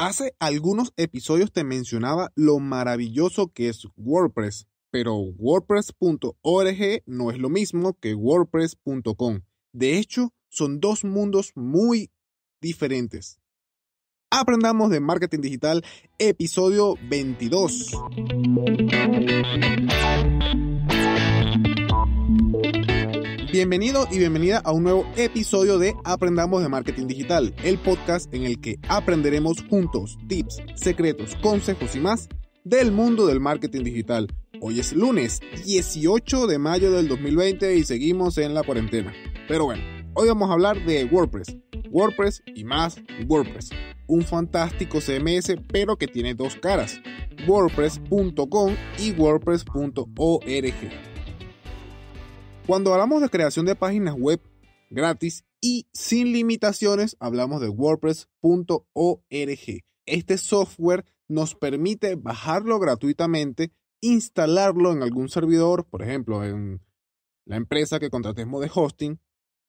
Hace algunos episodios te mencionaba lo maravilloso que es WordPress, pero WordPress.org no es lo mismo que WordPress.com. De hecho, son dos mundos muy diferentes. Aprendamos de marketing digital, episodio 22. Bienvenido y bienvenida a un nuevo episodio de Aprendamos de Marketing Digital, el podcast en el que aprenderemos juntos tips, secretos, consejos y más del mundo del marketing digital. Hoy es lunes 18 de mayo del 2020 y seguimos en la cuarentena. Pero bueno, hoy vamos a hablar de WordPress, WordPress y más WordPress. Un fantástico CMS pero que tiene dos caras, wordpress.com y wordpress.org. Cuando hablamos de creación de páginas web gratis y sin limitaciones, hablamos de wordpress.org. Este software nos permite bajarlo gratuitamente, instalarlo en algún servidor, por ejemplo, en la empresa que contratemos de hosting,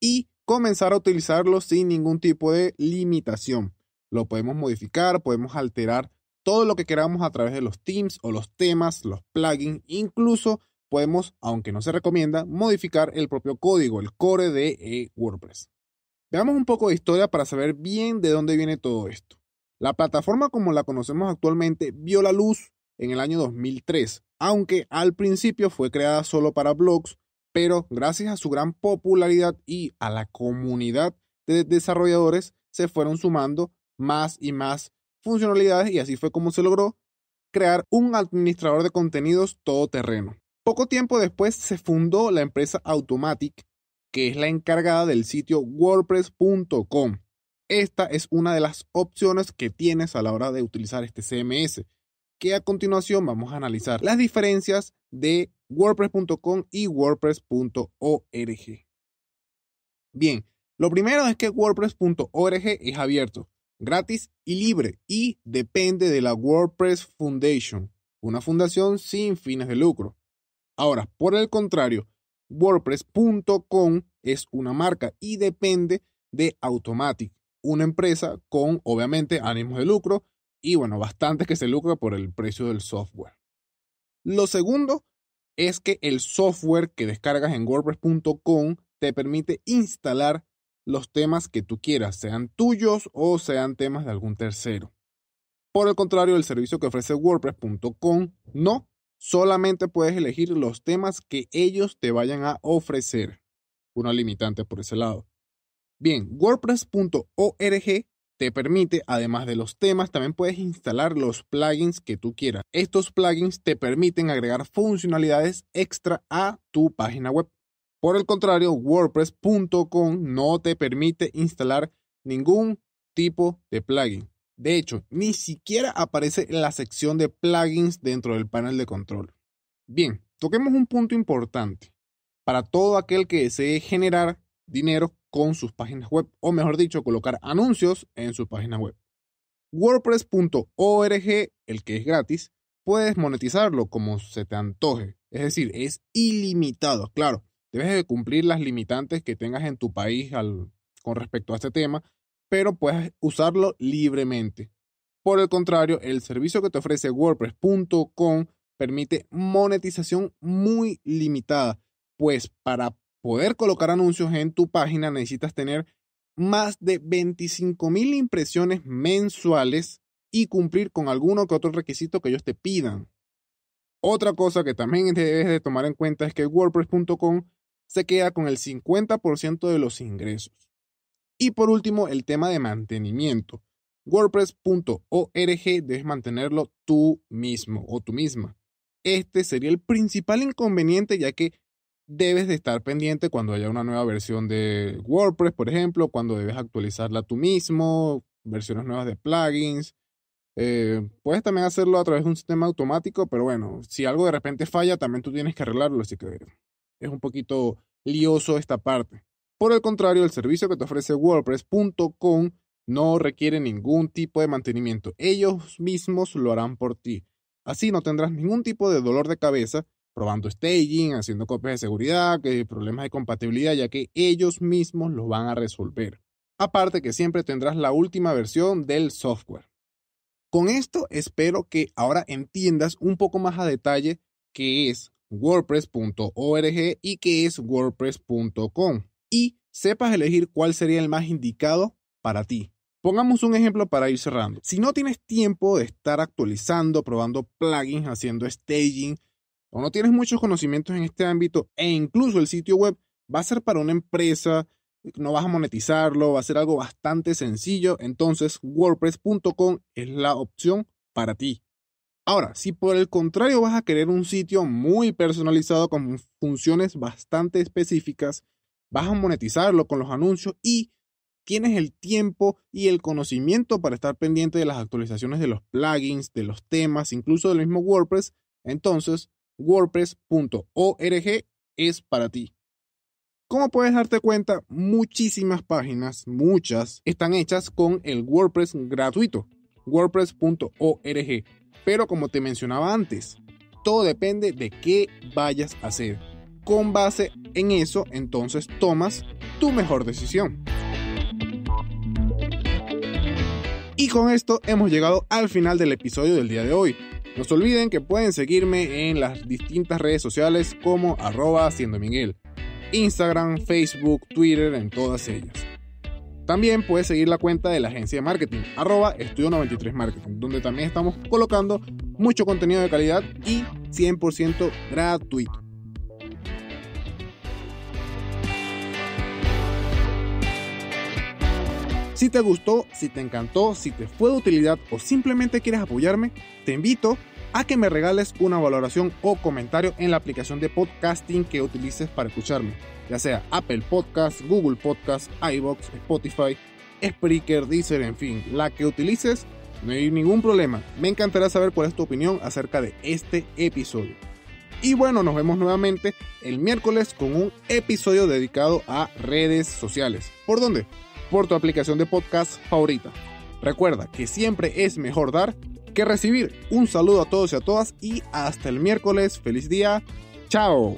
y comenzar a utilizarlo sin ningún tipo de limitación. Lo podemos modificar, podemos alterar todo lo que queramos a través de los themes o los temas, los plugins, incluso podemos, aunque no se recomienda, modificar el propio código, el core de eh, WordPress. Veamos un poco de historia para saber bien de dónde viene todo esto. La plataforma como la conocemos actualmente vio la luz en el año 2003, aunque al principio fue creada solo para blogs, pero gracias a su gran popularidad y a la comunidad de desarrolladores se fueron sumando más y más funcionalidades y así fue como se logró crear un administrador de contenidos todoterreno. Poco tiempo después se fundó la empresa Automatic, que es la encargada del sitio wordpress.com. Esta es una de las opciones que tienes a la hora de utilizar este CMS, que a continuación vamos a analizar las diferencias de wordpress.com y wordpress.org. Bien, lo primero es que wordpress.org es abierto, gratis y libre y depende de la WordPress Foundation, una fundación sin fines de lucro. Ahora, por el contrario, WordPress.com es una marca y depende de Automatic, una empresa con obviamente ánimos de lucro y bueno, bastante que se lucra por el precio del software. Lo segundo es que el software que descargas en WordPress.com te permite instalar los temas que tú quieras, sean tuyos o sean temas de algún tercero. Por el contrario, el servicio que ofrece WordPress.com no, solamente puedes elegir los temas que ellos te vayan a ofrecer. Una limitante por ese lado. Bien, WordPress.org te permite, además de los temas, también puedes instalar los plugins que tú quieras. Estos plugins te permiten agregar funcionalidades extra a tu página web. Por el contrario, WordPress.com no te permite instalar ningún tipo de plugin. De hecho, ni siquiera aparece en la sección de plugins dentro del panel de control. Bien, toquemos un punto importante para todo aquel que desee generar dinero con sus páginas web, o mejor dicho, colocar anuncios en su página web. WordPress.org, el que es gratis, puedes monetizarlo como se te antoje. Es decir, es ilimitado. Claro, debes de cumplir las limitantes que tengas en tu país con respecto a este tema, pero puedes usarlo libremente. Por el contrario, el servicio que te ofrece WordPress.com permite monetización muy limitada, pues para poder colocar anuncios en tu página necesitas tener más de 25 mil impresiones mensuales y cumplir con alguno que otro requisito que ellos te pidan. Otra cosa que también debes de tomar en cuenta es que WordPress.com se queda con el 50% de los ingresos. Y por último, el tema de mantenimiento. WordPress.org debes mantenerlo tú mismo o tú misma. Este sería el principal inconveniente ya que debes de estar pendiente cuando haya una nueva versión de WordPress, por ejemplo, cuando debes actualizarla tú mismo, versiones nuevas de plugins. Eh, puedes también hacerlo a través de un sistema automático, pero bueno, si algo de repente falla, también tú tienes que arreglarlo, así que es un poquito lioso esta parte. Por el contrario, el servicio que te ofrece WordPress.com no requiere ningún tipo de mantenimiento. Ellos mismos lo harán por ti. Así no tendrás ningún tipo de dolor de cabeza probando staging, haciendo copias de seguridad, problemas de compatibilidad, ya que ellos mismos los van a resolver. Aparte que siempre tendrás la última versión del software. Con esto espero que ahora entiendas un poco más a detalle qué es wordpress.org y qué es wordpress.com y sepas elegir cuál sería el más indicado para ti. Pongamos un ejemplo para ir cerrando. Si no tienes tiempo de estar actualizando, probando plugins, haciendo staging, o no tienes muchos conocimientos en este ámbito e incluso el sitio web va a ser para una empresa, no vas a monetizarlo, va a ser algo bastante sencillo, entonces wordpress.com es la opción para ti. Ahora, si por el contrario vas a querer un sitio muy personalizado con funciones bastante específicas, vas a monetizarlo con los anuncios y tienes el tiempo y el conocimiento para estar pendiente de las actualizaciones de los plugins, de los temas, incluso del mismo WordPress, entonces wordpress.org es para ti. Como puedes darte cuenta, muchísimas páginas, muchas, están hechas con el WordPress gratuito, wordpress.org. Pero como te mencionaba antes, todo depende de qué vayas a hacer. Con base en eso, entonces tomas tu mejor decisión. Y con esto hemos llegado al final del episodio del día de hoy. No se olviden que pueden seguirme en las distintas redes sociales como arroba Miguel. Instagram, Facebook, Twitter, en todas ellas. También puedes seguir la cuenta de la agencia de marketing, arroba estudio 93 marketing, donde también estamos colocando mucho contenido de calidad y 100% gratuito. Si te gustó, si te encantó, si te fue de utilidad o simplemente quieres apoyarme, te invito a que me regales una valoración o comentario en la aplicación de podcasting que utilices para escucharme, ya sea Apple Podcast, Google Podcast, iBox, Spotify, Spreaker, Deezer, en fin, la que utilices, no hay ningún problema. Me encantará saber cuál es tu opinión acerca de este episodio. Y bueno, nos vemos nuevamente el miércoles con un episodio dedicado a redes sociales. ¿Por dónde? Por tu aplicación de podcast favorita. Recuerda que siempre es mejor dar que recibir. Un saludo a todos y a todas y hasta el miércoles. Feliz día. Chao.